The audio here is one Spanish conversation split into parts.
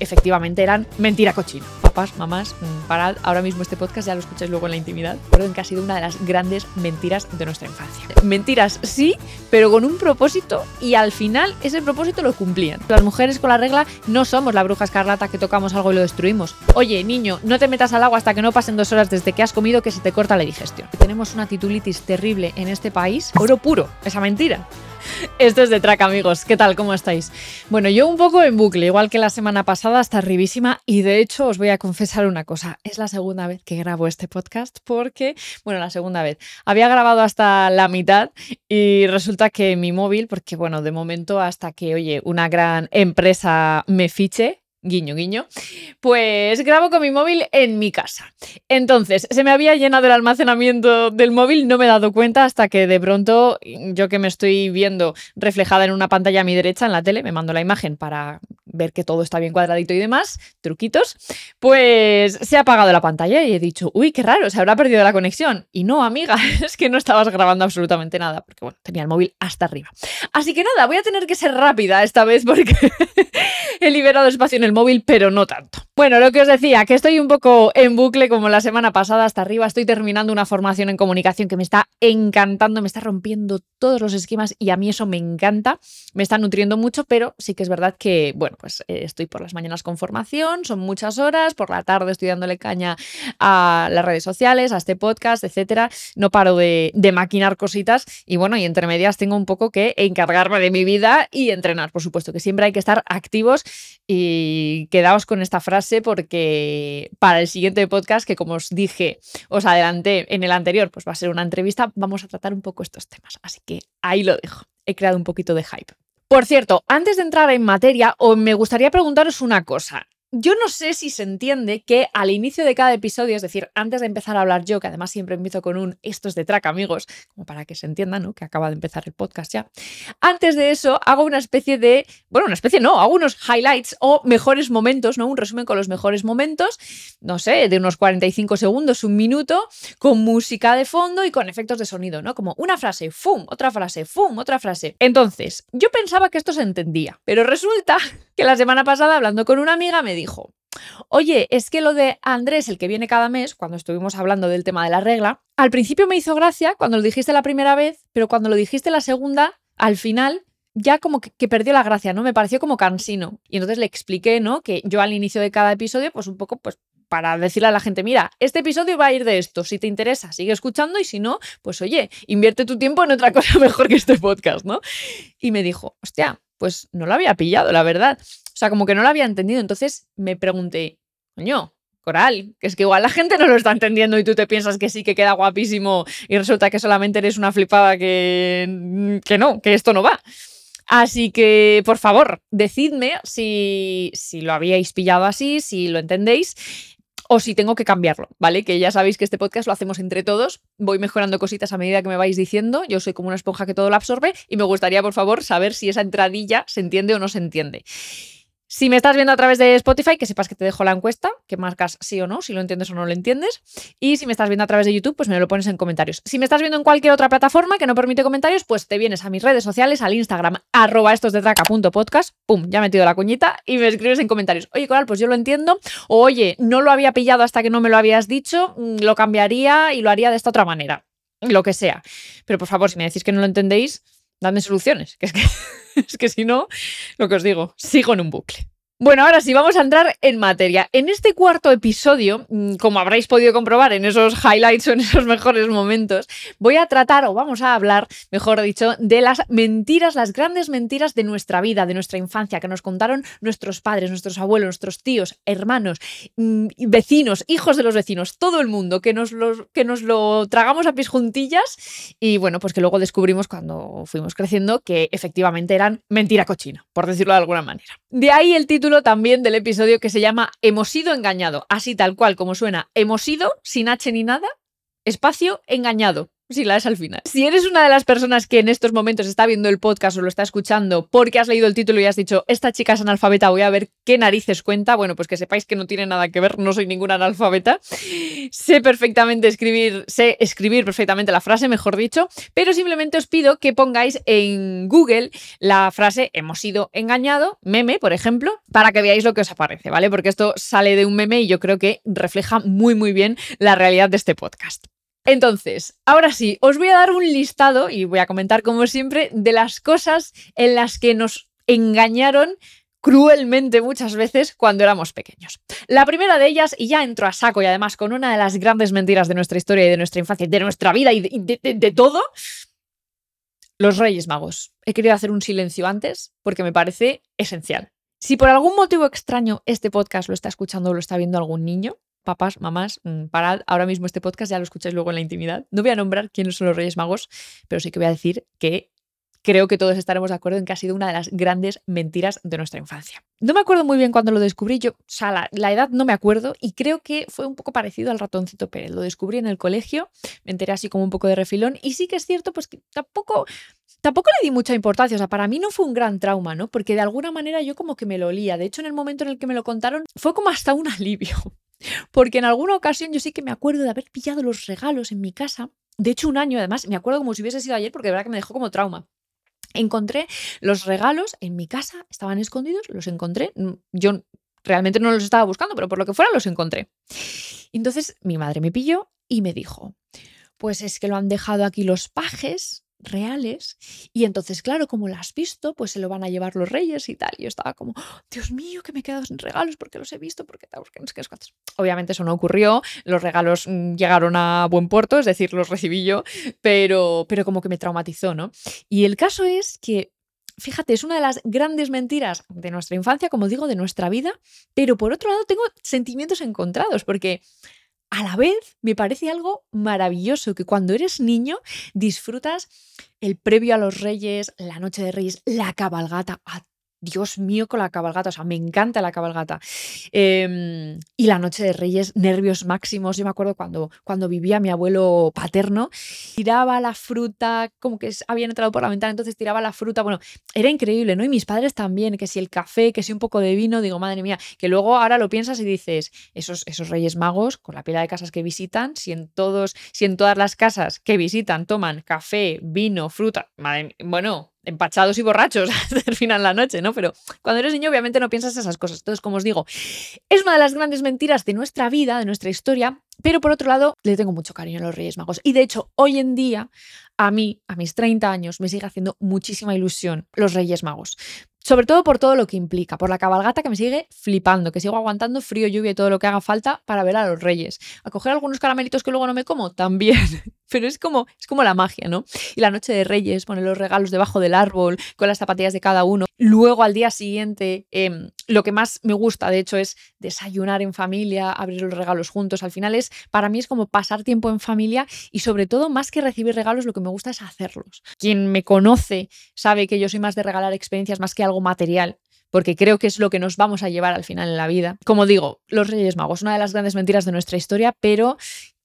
efectivamente eran mentira cochina. Papás, mamás, mm, parad ahora mismo este podcast, ya lo escucháis luego en la intimidad. Recuerden que ha sido una de las grandes mentiras de nuestra infancia. Mentiras sí, pero con un propósito y al final ese propósito lo cumplían. Las mujeres con la regla no somos la bruja escarlata que tocamos algo y lo destruimos. Oye, niño, no te metas al agua hasta que no pasen dos horas desde que has comido que se te corta la digestión. Tenemos una titulitis terrible en este país. Oro puro, esa mentira. Esto es de track, amigos. ¿Qué tal? ¿Cómo estáis? Bueno, yo un poco en bucle, igual que la semana pasada, hasta arribísima. Y de hecho, os voy a confesar una cosa. Es la segunda vez que grabo este podcast porque, bueno, la segunda vez. Había grabado hasta la mitad y resulta que mi móvil, porque, bueno, de momento hasta que, oye, una gran empresa me fiche, guiño, guiño, pues grabo con mi móvil en mi casa. Entonces, se me había llenado el almacenamiento del móvil, no me he dado cuenta hasta que de pronto, yo que me estoy viendo reflejada en una pantalla a mi derecha en la tele, me mando la imagen para ver que todo está bien cuadradito y demás, truquitos, pues se ha apagado la pantalla y he dicho, uy, qué raro, se habrá perdido la conexión. Y no, amiga, es que no estabas grabando absolutamente nada, porque bueno, tenía el móvil hasta arriba. Así que nada, voy a tener que ser rápida esta vez porque he liberado espacio en el móvil, pero no tanto. Bueno, lo que os decía, que estoy un poco en bucle como la semana pasada hasta arriba, estoy terminando una formación en comunicación que me está encantando, me está rompiendo todos los esquemas y a mí eso me encanta, me está nutriendo mucho, pero sí que es verdad que, bueno, pues eh, estoy por las mañanas con formación, son muchas horas, por la tarde estoy dándole caña a las redes sociales, a este podcast, etcétera, no paro de, de maquinar cositas y bueno, y entre medias tengo un poco que encargarme de mi vida y entrenar, por supuesto, que siempre hay que estar activos y quedaos con esta frase porque para el siguiente podcast, que como os dije, os adelanté en el anterior, pues va a ser una entrevista, vamos a tratar un poco estos temas. Así que ahí lo dejo. He creado un poquito de hype. Por cierto, antes de entrar en materia, me gustaría preguntaros una cosa. Yo no sé si se entiende que al inicio de cada episodio, es decir, antes de empezar a hablar yo, que además siempre empiezo con un esto es de track, amigos, como para que se entienda, ¿no? Que acaba de empezar el podcast ya. Antes de eso, hago una especie de, bueno, una especie no, hago unos highlights o mejores momentos, ¿no? Un resumen con los mejores momentos, no sé, de unos 45 segundos, un minuto, con música de fondo y con efectos de sonido, ¿no? Como una frase, ¡fum! Otra frase, ¡fum! Otra frase. Entonces, yo pensaba que esto se entendía, pero resulta que la semana pasada, hablando con una amiga, me dijo, oye, es que lo de Andrés, el que viene cada mes, cuando estuvimos hablando del tema de la regla, al principio me hizo gracia cuando lo dijiste la primera vez, pero cuando lo dijiste la segunda, al final ya como que, perdió la gracia, ¿no? Me pareció como cansino. Y entonces le expliqué, ¿no? Que yo al inicio de cada episodio, pues un poco, pues para decirle a la gente, mira, este episodio va a ir de esto, si te interesa, sigue escuchando y si no, pues oye, invierte tu tiempo en otra cosa mejor que este podcast, ¿no? Y me dijo, hostia, pues no lo había pillado, la verdad. O sea, como que no lo había entendido. Entonces me pregunté, coño, Coral, que es que igual la gente no lo está entendiendo y tú te piensas que sí, que queda guapísimo y resulta que solamente eres una flipada que, que no, que esto no va. Así que, por favor, decidme si, si lo habíais pillado así, si lo entendéis o si tengo que cambiarlo, ¿vale? Que ya sabéis que este podcast lo hacemos entre todos, voy mejorando cositas a medida que me vais diciendo, yo soy como una esponja que todo lo absorbe y me gustaría, por favor, saber si esa entradilla se entiende o no se entiende. Si me estás viendo a través de Spotify, que sepas que te dejo la encuesta, que marcas sí o no, si lo entiendes o no lo entiendes. Y si me estás viendo a través de YouTube, pues me lo pones en comentarios. Si me estás viendo en cualquier otra plataforma que no permite comentarios, pues te vienes a mis redes sociales, al Instagram, arroba estos de traca.podcast, pum, ya he metido la cuñita y me escribes en comentarios. Oye, Coral, pues yo lo entiendo. O oye, no lo había pillado hasta que no me lo habías dicho, mm, lo cambiaría y lo haría de esta otra manera. Lo que sea. Pero por favor, si me decís que no lo entendéis, dadme soluciones. Que es que, es que si no, lo que os digo, sigo en un bucle. Bueno, ahora sí, vamos a entrar en materia. En este cuarto episodio, mm, como habréis podido comprobar en esos highlights o en esos mejores momentos, voy a tratar, o vamos a hablar, mejor dicho, de las mentiras, las grandes mentiras de nuestra vida, de nuestra infancia, que nos contaron nuestros padres, nuestros abuelos, nuestros tíos, hermanos, mm, vecinos, hijos de los vecinos, todo el mundo, que nos, lo, que nos lo tragamos a pis juntillas y bueno, pues que luego descubrimos cuando fuimos creciendo que efectivamente eran mentira cochina, por decirlo de alguna manera. De ahí el título también del episodio que se llama Hemos sido engañado, así tal cual como suena, hemos sido sin H ni nada, espacio engañado. Sí, la es al final. Si eres una de las personas que en estos momentos está viendo el podcast o lo está escuchando porque has leído el título y has dicho, esta chica es analfabeta, voy a ver qué narices cuenta, bueno, pues que sepáis que no tiene nada que ver, no soy ninguna analfabeta. Sé perfectamente escribir, sé escribir perfectamente la frase, mejor dicho, pero simplemente os pido que pongáis en Google la frase hemos sido engañado, meme, por ejemplo, para que veáis lo que os aparece, ¿vale? Porque esto sale de un meme y yo creo que refleja muy, muy bien la realidad de este podcast. Entonces, ahora sí, os voy a dar un listado y voy a comentar como siempre de las cosas en las que nos engañaron cruelmente muchas veces cuando éramos pequeños. La primera de ellas, y ya entro a saco y además con una de las grandes mentiras de nuestra historia y de nuestra infancia, de nuestra vida y de, de todo, los Reyes Magos. He querido hacer un silencio antes porque me parece esencial. Si por algún motivo extraño este podcast lo está escuchando o lo está viendo algún niño, papás, mamás, mm, parad ahora mismo este podcast, ya lo escucháis luego en la intimidad. No voy a nombrar quiénes son los Reyes Magos, pero sí que voy a decir que creo que todos estaremos de acuerdo en que ha sido una de las grandes mentiras de nuestra infancia. No me acuerdo muy bien cuando lo descubrí, yo, o sea, la, edad no me acuerdo y creo que fue un poco parecido al ratoncito Pérez. Lo descubrí en el colegio, me enteré así como un poco de refilón y sí que es cierto, pues que tampoco, tampoco le di mucha importancia, o sea, para mí no fue un gran trauma, ¿no? Porque de alguna manera yo como que me lo olía. De hecho, en el momento en el que me lo contaron, fue como hasta un alivio. Porque en alguna ocasión yo sí que me acuerdo de haber pillado los regalos en mi casa. De hecho, un año además, me acuerdo como si hubiese sido ayer porque de verdad que me dejó como trauma. Encontré los regalos en mi casa, estaban escondidos, los encontré. Mm, yo realmente no los estaba buscando, pero por lo que fuera los encontré. Entonces mi madre me pilló y me dijo, pues es que lo han dejado aquí los pajes reales. Y entonces, claro, como lo has visto, pues se lo van a llevar los reyes y tal. Y yo estaba como, Dios mío, que me he quedado sin regalos porque los he visto, porque tal, porque no sé qué Obviamente eso no ocurrió, los regalos mm, llegaron a buen puerto, es decir, los recibí yo, pero, pero como que me traumatizó, ¿no? Y el caso es que fíjate, es una de las grandes mentiras de nuestra infancia, como digo, de nuestra vida, pero por otro lado tengo sentimientos encontrados, porque a la vez me parece algo maravilloso que cuando eres niño disfrutas el previo a los reyes, la noche de reyes, la cabalgata, a Dios mío, con la cabalgata, o sea, me encanta la cabalgata. Em, y la noche de Reyes, nervios máximos. Yo me acuerdo cuando, cuando vivía mi abuelo paterno, tiraba la fruta, como que habían entrado por la ventana, entonces tiraba la fruta. Bueno, era increíble, ¿no? Y mis padres también, que si el café, que si un poco de vino, digo, madre mía, que luego ahora lo piensas y dices, esos, esos Reyes Magos, con la pila de casas que visitan, si en, todos, si en todas las casas que visitan toman café, vino, fruta, madre bueno, empachados y borrachos de la noche, ¿no? Pero cuando eres niño obviamente no piensas esas cosas. Entonces, como os digo, es una de las grandes mentiras de nuestra vida, de nuestra historia, pero por otro lado, le tengo mucho cariño a los Reyes Magos. Y de hecho, hoy en día, a mí, a mis 30 años, me sigue haciendo muchísima ilusión los Reyes Magos. Sobre todo por todo lo que implica, por la cabalgata que me sigue flipando, que sigo aguantando frío, lluvia y todo lo que haga falta para ver a los reyes. A coger algunos caramelitos que luego no me como, también. Pero es como, es como la magia, ¿no? Y la noche de reyes, poner los regalos debajo del árbol, con las zapatillas de cada uno. Luego al día siguiente, em, lo que más me gusta, de hecho, es desayunar en familia, abrir los regalos juntos. Al final es, para mí es como pasar tiempo en familia y sobre todo, más que recibir regalos, lo que me gusta es hacerlos. Quien me conoce sabe que yo soy más de regalar experiencias más que algo material porque creo que es lo que nos vamos a llevar al final en la vida. Como digo, los Reyes Magos, una de las grandes mentiras de nuestra historia, pero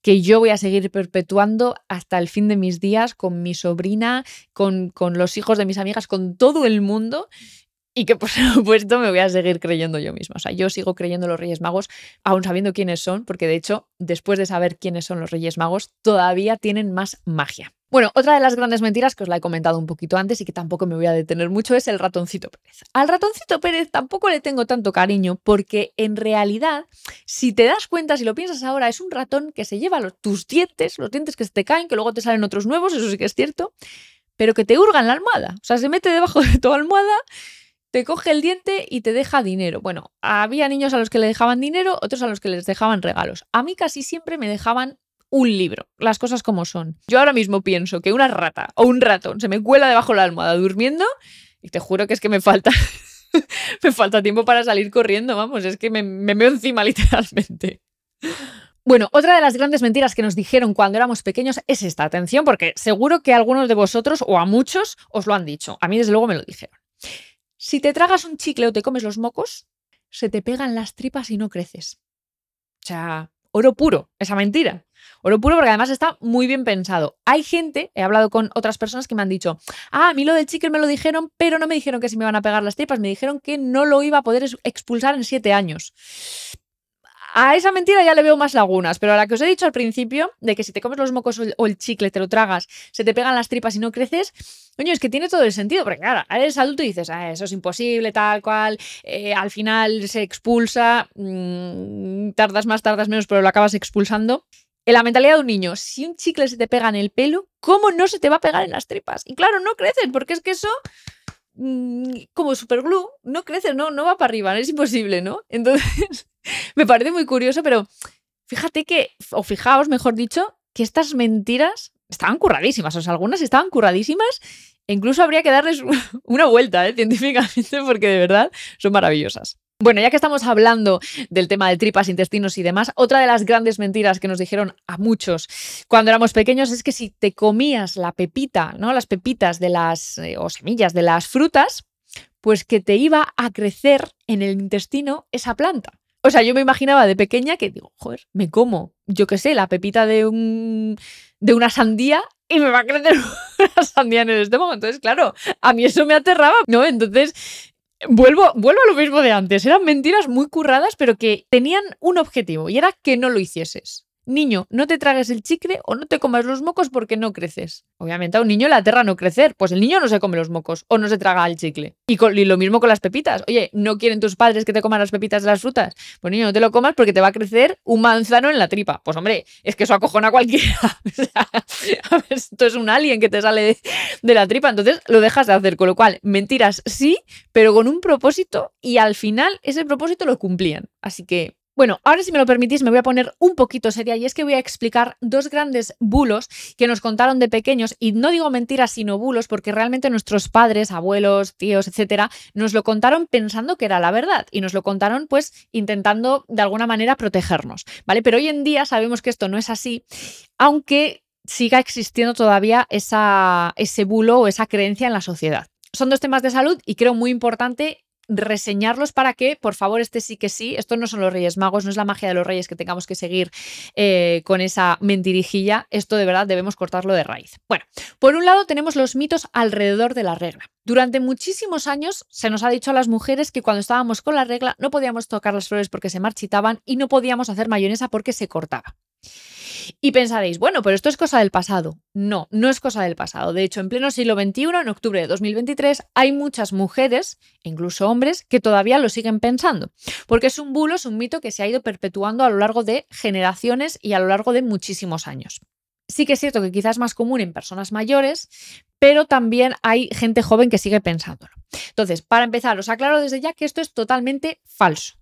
que yo voy a seguir perpetuando hasta el fin de mis días con mi sobrina, con, con los hijos de mis amigas, con todo el mundo y que por supuesto me voy a seguir creyendo yo misma. O sea, yo sigo creyendo los Reyes Magos, aún sabiendo quiénes son, porque de hecho, después de saber quiénes son los Reyes Magos, todavía tienen más magia. Bueno, otra de las grandes mentiras que os la he comentado un poquito antes y que tampoco me voy a detener mucho es el ratoncito Pérez. Al ratoncito Pérez tampoco le tengo tanto cariño porque en realidad, si te das cuenta, si lo piensas ahora, es un ratón que se lleva tus dientes, los dientes que se te caen, que luego te salen otros nuevos, eso sí que es cierto, pero que te hurgan la almohada. O sea, se mete debajo de tu almohada te coge el diente y te deja dinero. Bueno, había niños a los que le dejaban dinero, otros a los que les dejaban regalos. A mí casi siempre me dejaban un libro, las cosas como son. Yo ahora mismo pienso que una rata o un ratón se me cuela debajo de la almohada durmiendo y te juro que es que me falta me falta tiempo para salir corriendo, vamos, es que me, me encima literalmente. Bueno, otra de las grandes mentiras que nos dijeron cuando éramos pequeños es esta, atención, porque seguro que algunos de vosotros o a muchos os lo han dicho. A mí desde luego me lo dijeron. Si te tragas un chicle o te comes los mocos, se te pegan las tripas y no creces. O sea, oro puro, esa mentira. Oro puro porque además está muy bien pensado. Hay gente, he hablado con otras personas que me han dicho, ah, a mí lo del chicle me lo dijeron, pero no me dijeron que si me iban a pegar las tripas, me dijeron que no lo iba a poder expulsar en siete años. A esa mentira ya le veo más lagunas, pero a la que os he dicho al principio, de que si te comes los mocos o el chicle, te lo tragas, se te pegan las tripas y no creces, coño, es que tiene todo el sentido, porque claro, eres adulto y dices, ah, eso es imposible, tal cual, eh, al final se expulsa, mm, tardas más, tardas menos, pero lo acabas expulsando. En la mentalidad de un niño, si un chicle se te pega en el pelo, ¿cómo no se te va a pegar en las tripas? Y claro, no creces, porque es que eso mm, como superglue, no crece, no, no va para arriba, es imposible, ¿no? Entonces, me parece muy curioso, pero fíjate que, o fijaos, mejor dicho, que estas mentiras estaban curradísimas, o sea, algunas estaban curradísimas, e incluso habría que darles una vuelta, ¿eh? científicamente, porque de verdad son maravillosas. Bueno, ya que estamos hablando del tema de tripas, intestinos y demás, otra de las grandes mentiras que nos dijeron a muchos cuando éramos pequeños es que si te comías la pepita, ¿no? Las pepitas de las eh, o semillas de las frutas, pues que te iba a crecer en el intestino esa planta. O sea, yo me imaginaba de pequeña que digo, joder, me como, yo qué sé, la pepita de, un, de una sandía y me va a crecer una sandía en el estómago. Entonces, claro, a mí eso me aterraba, ¿no? Entonces, vuelvo, vuelvo a lo mismo de antes. Eran mentiras muy curradas, pero que tenían un objetivo y era que no lo hicieses niño, no te tragues el chicle o no te comas los mocos porque no creces. Obviamente a un niño le aterra no crecer, pues el niño no se come los mocos o no se traga el chicle. Y, lo mismo con las pepitas. Oye, ¿no quieren tus padres que te coman las pepitas de las frutas? Pues niño, no te lo comas porque te va a crecer un manzano en la tripa. Pues hombre, es que eso acojona a cualquiera. esto es un alien que te sale de, de la tripa, entonces lo dejas de hacer. Con lo cual, mentiras sí, pero con un propósito y al final ese propósito lo cumplían. Así que bueno, ahora si me lo permitís me voy a poner un poquito seria y es que voy a explicar dos grandes bulos que nos contaron de pequeños y no digo mentiras sino bulos porque realmente nuestros padres, abuelos, tíos, etcétera, nos lo contaron pensando que era la verdad y nos lo contaron pues intentando de alguna manera protegernos, ¿vale? Pero hoy en día sabemos que esto no es así, aunque siga existiendo todavía esa, ese bulo o esa creencia en la sociedad. Son dos temas de salud y creo muy importante reseñarlos para que, por favor, este sí que sí, esto no son los Reyes Magos, no es la magia de los Reyes que tengamos que seguir eh, con esa mentirijilla, esto de verdad debemos cortarlo de raíz. Bueno, por un lado tenemos los mitos alrededor de la regla. Durante muchísimos años se nos ha dicho a las mujeres que cuando estábamos con la regla no podíamos tocar las flores porque se marchitaban y no podíamos hacer mayonesa porque se cortaba. Y pensaréis, bueno, pero esto es cosa del pasado. No, no es cosa del pasado. De hecho, en pleno siglo XXI, en octubre de 2023, hay muchas mujeres, incluso hombres, que todavía lo siguen pensando. Porque es un bulo, es un mito que se ha ido perpetuando a lo largo de generaciones y a lo largo de muchísimos años. Sí que es cierto que quizás es más común en personas mayores, pero también hay gente joven que sigue pensándolo. Entonces, para empezar, os aclaro desde ya que esto es totalmente falso.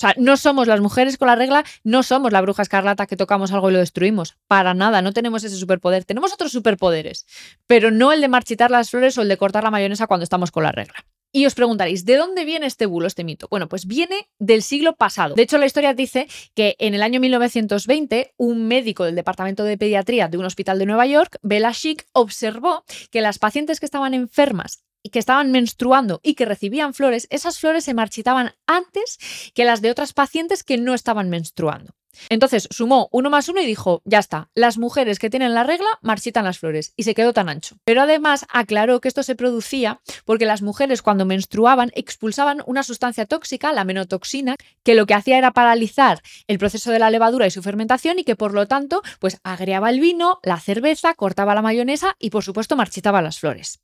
O sea, no somos las mujeres con la regla, no somos la bruja escarlata que tocamos algo y lo destruimos. Para nada, no tenemos ese superpoder. Tenemos otros superpoderes, pero no el de marchitar las flores o el de cortar la mayonesa cuando estamos con la regla. Y os preguntaréis, ¿de dónde viene este bulo, este mito? Bueno, pues viene del siglo pasado. De hecho, la historia dice que en el año 1920, un médico del departamento de pediatría de un hospital de Nueva York, Bela Chic, observó que las pacientes que estaban enfermas que estaban menstruando y que recibían flores, esas flores se marchitaban antes que las de otras pacientes que no estaban menstruando. Entonces sumó uno más uno y dijo, ya está, las mujeres que tienen la regla marchitan las flores y se quedó tan ancho. Pero además aclaró que esto se producía porque las mujeres cuando menstruaban expulsaban una sustancia tóxica, la menotoxina, que lo que hacía era paralizar el proceso de la levadura y su fermentación y que por lo tanto pues agriaba el vino, la cerveza, cortaba la mayonesa y por supuesto marchitaba las flores.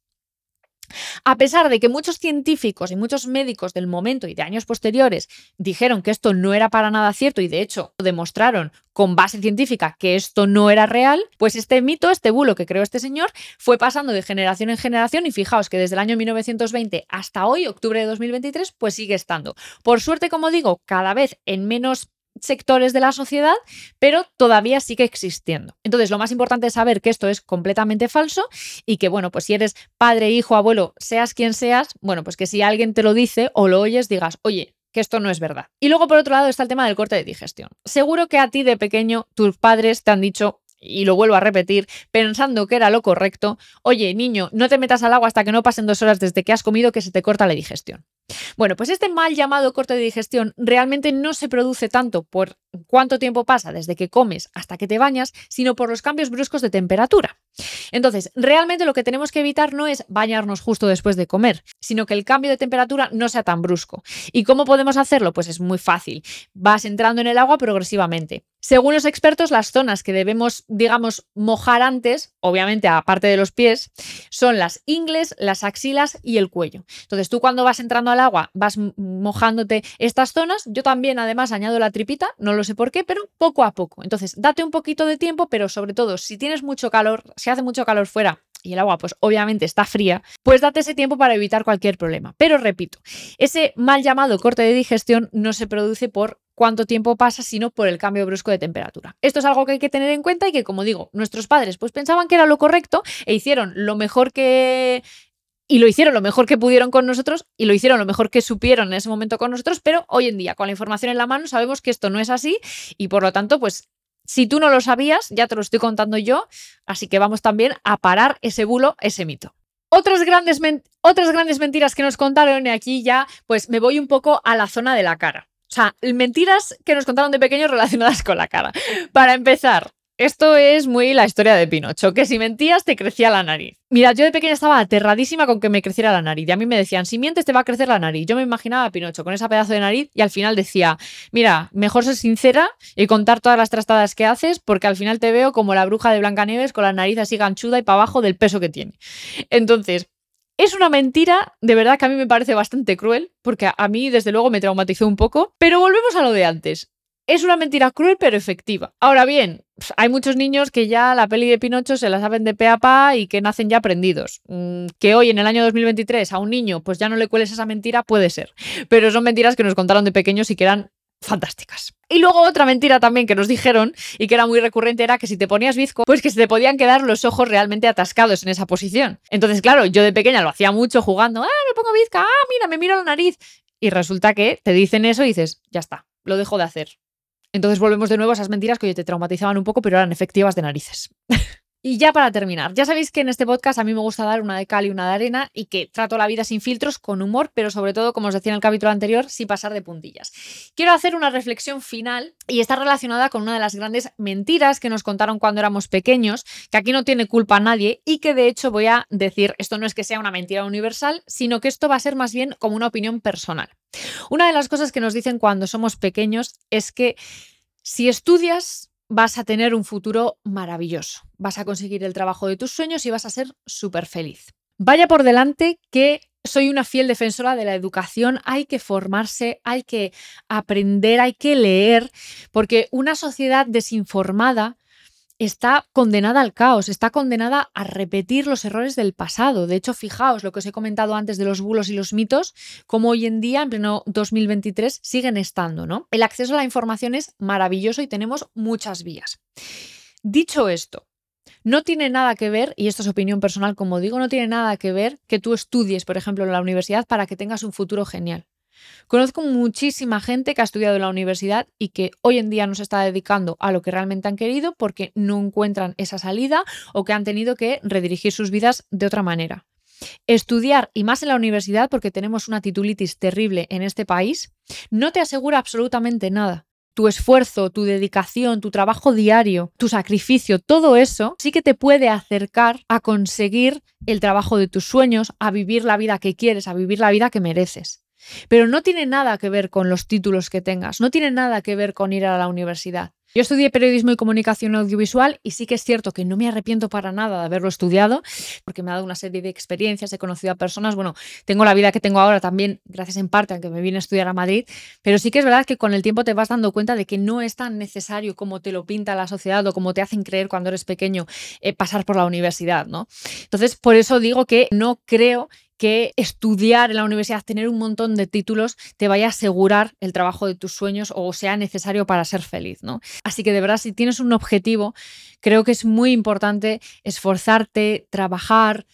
A pesar de que muchos científicos y muchos médicos del momento y de años posteriores dijeron que esto no era para nada cierto y de hecho demostraron con base científica que esto no era real, pues este mito, este bulo que creó este señor, fue pasando de generación en generación y fijaos que desde el año 1920 hasta hoy, octubre de 2023, pues sigue estando. Por suerte, como digo, cada vez en menos sectores de la sociedad, pero todavía sigue existiendo. Entonces, lo más importante es saber que esto es completamente falso y que, bueno, pues si eres padre, hijo, abuelo, seas quien seas, bueno, pues que si alguien te lo dice o lo oyes, digas, oye, que esto no es verdad. Y luego, por otro lado, está el tema del corte de digestión. Seguro que a ti de pequeño tus padres te han dicho, y lo vuelvo a repetir, pensando que era lo correcto, oye, niño, no te metas al agua hasta que no pasen dos horas desde que has comido que se te corta la digestión. Bueno, pues este mal llamado corte de digestión realmente no se produce tanto por cuánto tiempo pasa desde que comes hasta que te bañas, sino por los cambios bruscos de temperatura. Entonces, realmente lo que tenemos que evitar no es bañarnos justo después de comer, sino que el cambio de temperatura no sea tan brusco. ¿Y cómo podemos hacerlo? Pues es muy fácil. Vas entrando en el agua progresivamente. Según los expertos, las zonas que debemos, digamos, mojar antes, obviamente aparte de los pies, son las ingles, las axilas y el cuello. Entonces tú cuando vas entrando al agua vas mojándote estas zonas. Yo también además añado la tripita, no lo sé por qué, pero poco a poco. Entonces date un poquito de tiempo, pero sobre todo si tienes mucho calor, si hace mucho calor fuera, y el agua pues obviamente está fría, pues date ese tiempo para evitar cualquier problema. Pero repito, ese mal llamado corte de digestión no se produce por cuánto tiempo pasa, sino por el cambio brusco de temperatura. Esto es algo que hay que tener en cuenta y que, como digo, nuestros padres pues pensaban que era lo correcto e hicieron lo mejor que y lo hicieron lo mejor que pudieron con nosotros y lo hicieron lo mejor que supieron en ese momento con nosotros, pero hoy en día, con la información en la mano, sabemos que esto no es así y por lo tanto, pues si tú no lo sabías, ya te lo estoy contando yo, así que vamos también a parar ese bulo, ese mito. Otras grandes, otras grandes mentiras que nos contaron y aquí ya, pues me voy un poco a la zona de la cara. O sea, mentiras que nos contaron de pequeños relacionadas con la cara. Para empezar, esto es muy la historia de Pinocho, que si mentías te crecía la nariz. Mira, yo de pequeña estaba aterradísima con que me creciera la nariz y a mí me decían, si mientes te va a crecer la nariz. Yo me imaginaba a Pinocho con esa pedazo de nariz y al final decía, mira, mejor ser sincera y contar todas las trastadas que haces porque al final te veo como la bruja de Blancanieves con la nariz así ganchuda y para abajo del peso que tiene. Entonces, es una mentira, de verdad que a mí me parece bastante cruel, porque a mí desde luego me traumatizó un poco, pero volvemos a lo de antes. Es una mentira cruel pero efectiva. Ahora bien, hay muchos niños que ya la peli de Pinocho se la saben de pe a pa y que nacen ya aprendidos. Mm, que hoy en el año 2023 a un niño pues ya no le cueles esa mentira, puede ser. Pero son mentiras que nos contaron de pequeños y que eran fantásticas. Y luego otra mentira también que nos dijeron y que era muy recurrente era que si te ponías bizco, pues que se te podían quedar los ojos realmente atascados en esa posición. Entonces, claro, yo de pequeña lo hacía mucho jugando, ah, me pongo bizca, ah, mira, me miro la nariz. Y resulta que te dicen eso y dices, ya está, lo dejo de hacer. Entonces volvemos de nuevo a esas mentiras que hoy te traumatizaban un poco, pero eran efectivas de narices. Y ya para terminar, ya sabéis que en este podcast a mí me gusta dar una de cal y una de arena y que trato la vida sin filtros, con humor, pero sobre todo, como os decía en el capítulo anterior, sin pasar de puntillas. Quiero hacer una reflexión final y está relacionada con una de las grandes mentiras que nos contaron cuando éramos pequeños, que aquí no tiene culpa nadie y que de hecho voy a decir, esto no es que sea una mentira universal, sino que esto va a ser más bien como una opinión personal. Una de las cosas que nos dicen cuando somos pequeños es que si estudias vas a tener un futuro maravilloso. Vas a conseguir el trabajo de tus sueños y vas a ser súper feliz. Vaya por delante que soy una fiel defensora de la educación. Hay que formarse, hay que aprender, hay que leer, porque una sociedad desinformada está condenada al caos, está condenada a repetir los errores del pasado. De hecho, fijaos lo que os he comentado antes de los bulos y los mitos, como hoy en día, en pleno 2023, siguen estando, ¿no? El acceso a la información es maravilloso y tenemos muchas vías. Dicho esto, no tiene nada que ver, y esto es opinión personal, como digo, no tiene nada que ver que tú estudies, por ejemplo, en la universidad para que tengas un futuro genial. Conozco muchísima gente que ha estudiado en la universidad y que hoy en día no se está dedicando a lo que realmente han querido porque no encuentran esa salida o que han tenido que redirigir sus vidas de otra manera. Estudiar, y más en la universidad, porque tenemos una titulitis terrible en este país, no te asegura absolutamente nada. Tu esfuerzo, tu dedicación, tu trabajo diario, tu sacrificio, todo eso sí que te puede acercar a conseguir el trabajo de tus sueños, a vivir la vida que quieres, a vivir la vida que mereces. Pero no tiene nada que ver con los títulos que tengas, no tiene nada que ver con ir a la universidad. Yo estudié periodismo y comunicación audiovisual y sí que es cierto que no me arrepiento para nada de haberlo estudiado, porque me ha dado una serie de experiencias, he conocido a personas, bueno, tengo la vida que tengo ahora también, gracias en parte a que me vine a estudiar a Madrid, pero sí que es verdad que con el tiempo te vas dando cuenta de que no es tan necesario como te lo pinta la sociedad o como te hacen creer cuando eres pequeño eh, pasar por la universidad, ¿no? Entonces, por eso digo que no creo que estudiar en la universidad, tener un montón de títulos, te vaya a asegurar el trabajo de tus sueños o sea necesario para ser feliz, ¿no? Así que de verdad, si tienes un objetivo, creo que es muy importante esforzarte, trabajar,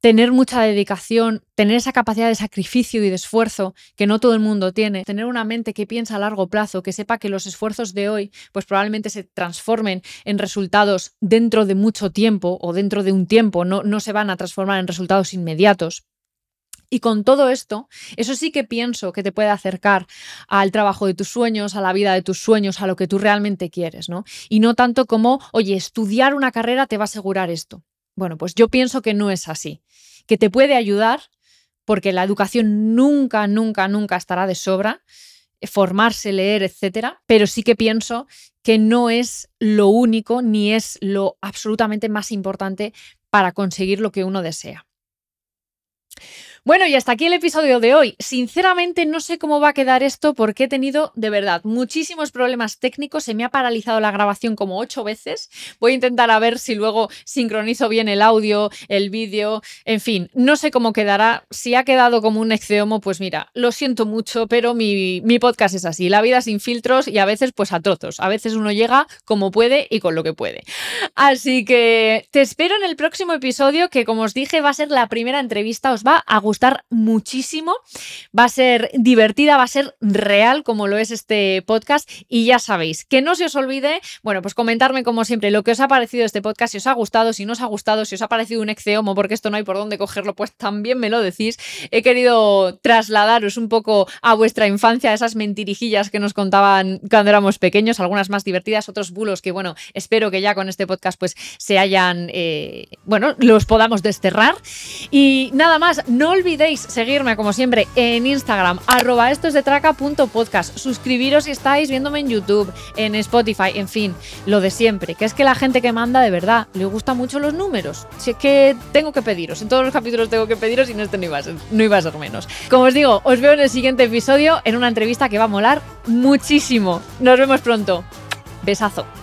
tener mucha dedicación, tener esa capacidad de sacrificio y de esfuerzo que no todo el mundo tiene, tener una mente que piensa a largo plazo, que sepa que los esfuerzos de hoy pues probablemente se transformen en resultados dentro de mucho tiempo o dentro de un tiempo, no, no se van a transformar en resultados inmediatos Y con todo esto, eso sí que pienso que te puede acercar al trabajo de tus sueños, a la vida de tus sueños, a lo que tú realmente quieres, ¿no? Y no tanto como, oye, estudiar una carrera te va a asegurar esto. Bueno, pues yo pienso que no es así, que te puede ayudar porque la educación nunca, nunca, nunca estará de sobra, formarse, leer, etcétera, pero sí que pienso que no es lo único ni es lo absolutamente más importante para conseguir lo que uno desea. Bueno, y hasta aquí el episodio de hoy. Sinceramente no sé cómo va a quedar esto porque he tenido, de verdad, muchísimos problemas técnicos. Se me ha paralizado la grabación como ocho veces. Voy a intentar a ver si luego sincronizo bien el audio, el vídeo, en fin, no sé cómo quedará. Si ha quedado como un exceomo, pues mira, lo siento mucho, pero mi, mi podcast es así. La vida sin filtros y a veces pues a trozos. A veces uno llega como puede y con lo que puede. Así que te espero en el próximo episodio que como os dije va a ser la primera entrevista. Os va a gustar gustar muchísimo, va a ser divertida, va a ser real como lo es este podcast y ya sabéis, que no se os olvide, bueno, pues comentarme como siempre lo que os ha parecido este podcast, si os ha gustado, si no os ha gustado, si os ha parecido un exceomo, porque esto no hay por dónde cogerlo, pues también me lo decís. He querido trasladaros un poco a vuestra infancia, esas mentirijillas que nos contaban cuando éramos pequeños, algunas más divertidas, otros bulos que, bueno, espero que ya con este podcast pues se hayan, eh, bueno, los podamos desterrar. Y nada más, no olvidéis seguirme, como siempre, en Instagram, arroba esto de traca.podcast. Suscribiros si estáis viéndome en YouTube, en Spotify, en fin, lo de siempre. Que es que la gente que manda, de verdad, le gusta mucho los números. Si es que tengo que pediros, en todos los capítulos tengo que pediros y no, este no, iba a ser, no iba a ser menos. Como os digo, os veo en el siguiente episodio en una entrevista que va a molar muchísimo. Nos vemos pronto. Besazo.